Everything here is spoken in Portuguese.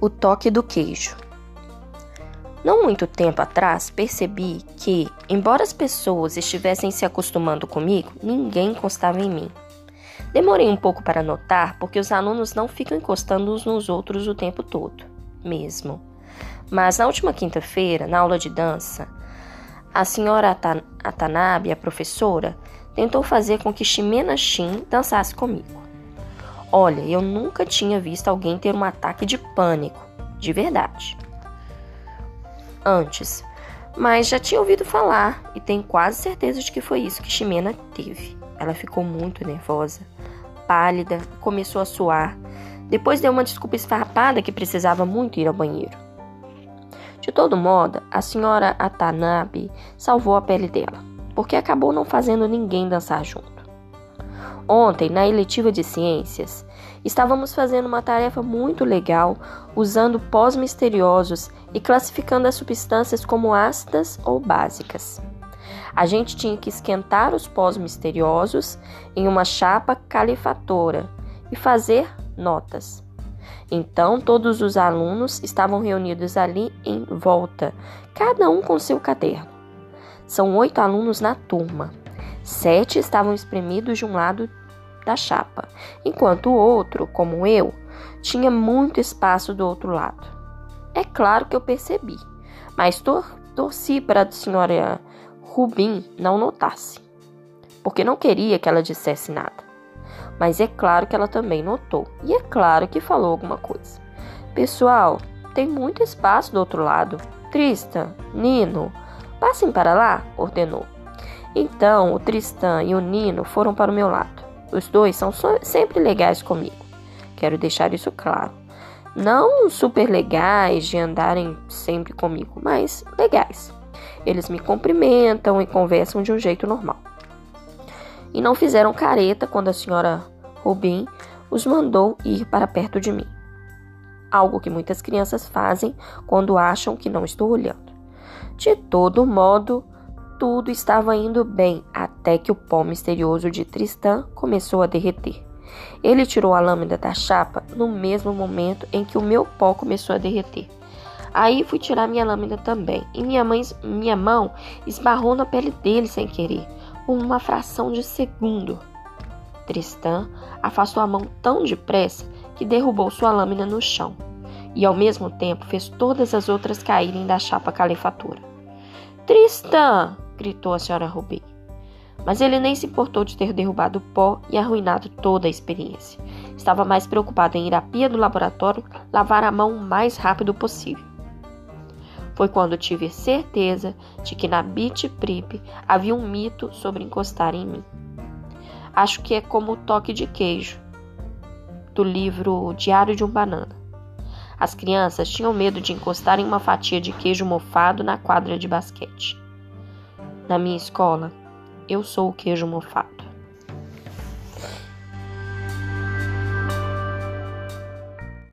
O toque do queijo. Não muito tempo atrás, percebi que, embora as pessoas estivessem se acostumando comigo, ninguém encostava em mim. Demorei um pouco para notar, porque os alunos não ficam encostando uns nos outros o tempo todo, mesmo. Mas na última quinta-feira, na aula de dança, a senhora Atanabe, a professora, tentou fazer com que Ximena Shin dançasse comigo. Olha, eu nunca tinha visto alguém ter um ataque de pânico, de verdade. Antes, mas já tinha ouvido falar e tenho quase certeza de que foi isso que Ximena teve. Ela ficou muito nervosa, pálida, começou a suar. Depois deu uma desculpa esfarrapada que precisava muito ir ao banheiro. De todo modo, a senhora Atanabe salvou a pele dela, porque acabou não fazendo ninguém dançar junto. Ontem, na eletiva de ciências, estávamos fazendo uma tarefa muito legal usando pós misteriosos e classificando as substâncias como ácidas ou básicas. A gente tinha que esquentar os pós misteriosos em uma chapa calefatora e fazer notas. Então, todos os alunos estavam reunidos ali em volta, cada um com seu caderno. São oito alunos na turma. Sete estavam espremidos de um lado da chapa, enquanto o outro, como eu, tinha muito espaço do outro lado. É claro que eu percebi, mas tor torci para a senhora Rubim não notasse, porque não queria que ela dissesse nada. Mas é claro que ela também notou, e é claro que falou alguma coisa. Pessoal, tem muito espaço do outro lado. Tristan, Nino, passem para lá, ordenou. Então o Tristan e o Nino foram para o meu lado. Os dois são sempre legais comigo. Quero deixar isso claro. Não super legais de andarem sempre comigo, mas legais. Eles me cumprimentam e conversam de um jeito normal. E não fizeram careta quando a senhora Rubin os mandou ir para perto de mim. Algo que muitas crianças fazem quando acham que não estou olhando. De todo modo, tudo estava indo bem até que o pó misterioso de Tristan começou a derreter. Ele tirou a lâmina da chapa no mesmo momento em que o meu pó começou a derreter. Aí fui tirar minha lâmina também, e minha, mãe, minha mão esbarrou na pele dele sem querer, por uma fração de segundo. Tristan afastou a mão tão depressa que derrubou sua lâmina no chão, e ao mesmo tempo fez todas as outras caírem da chapa calefatura. Tristan! gritou a senhora Ruby. Mas ele nem se importou de ter derrubado o pó e arruinado toda a experiência. Estava mais preocupado em ir à pia do laboratório lavar a mão o mais rápido possível. Foi quando tive certeza de que na Beach Prip havia um mito sobre encostar em mim. Acho que é como o toque de queijo, do livro Diário de um Banana. As crianças tinham medo de encostar em uma fatia de queijo mofado na quadra de basquete. Na minha escola, eu sou o queijo mofado.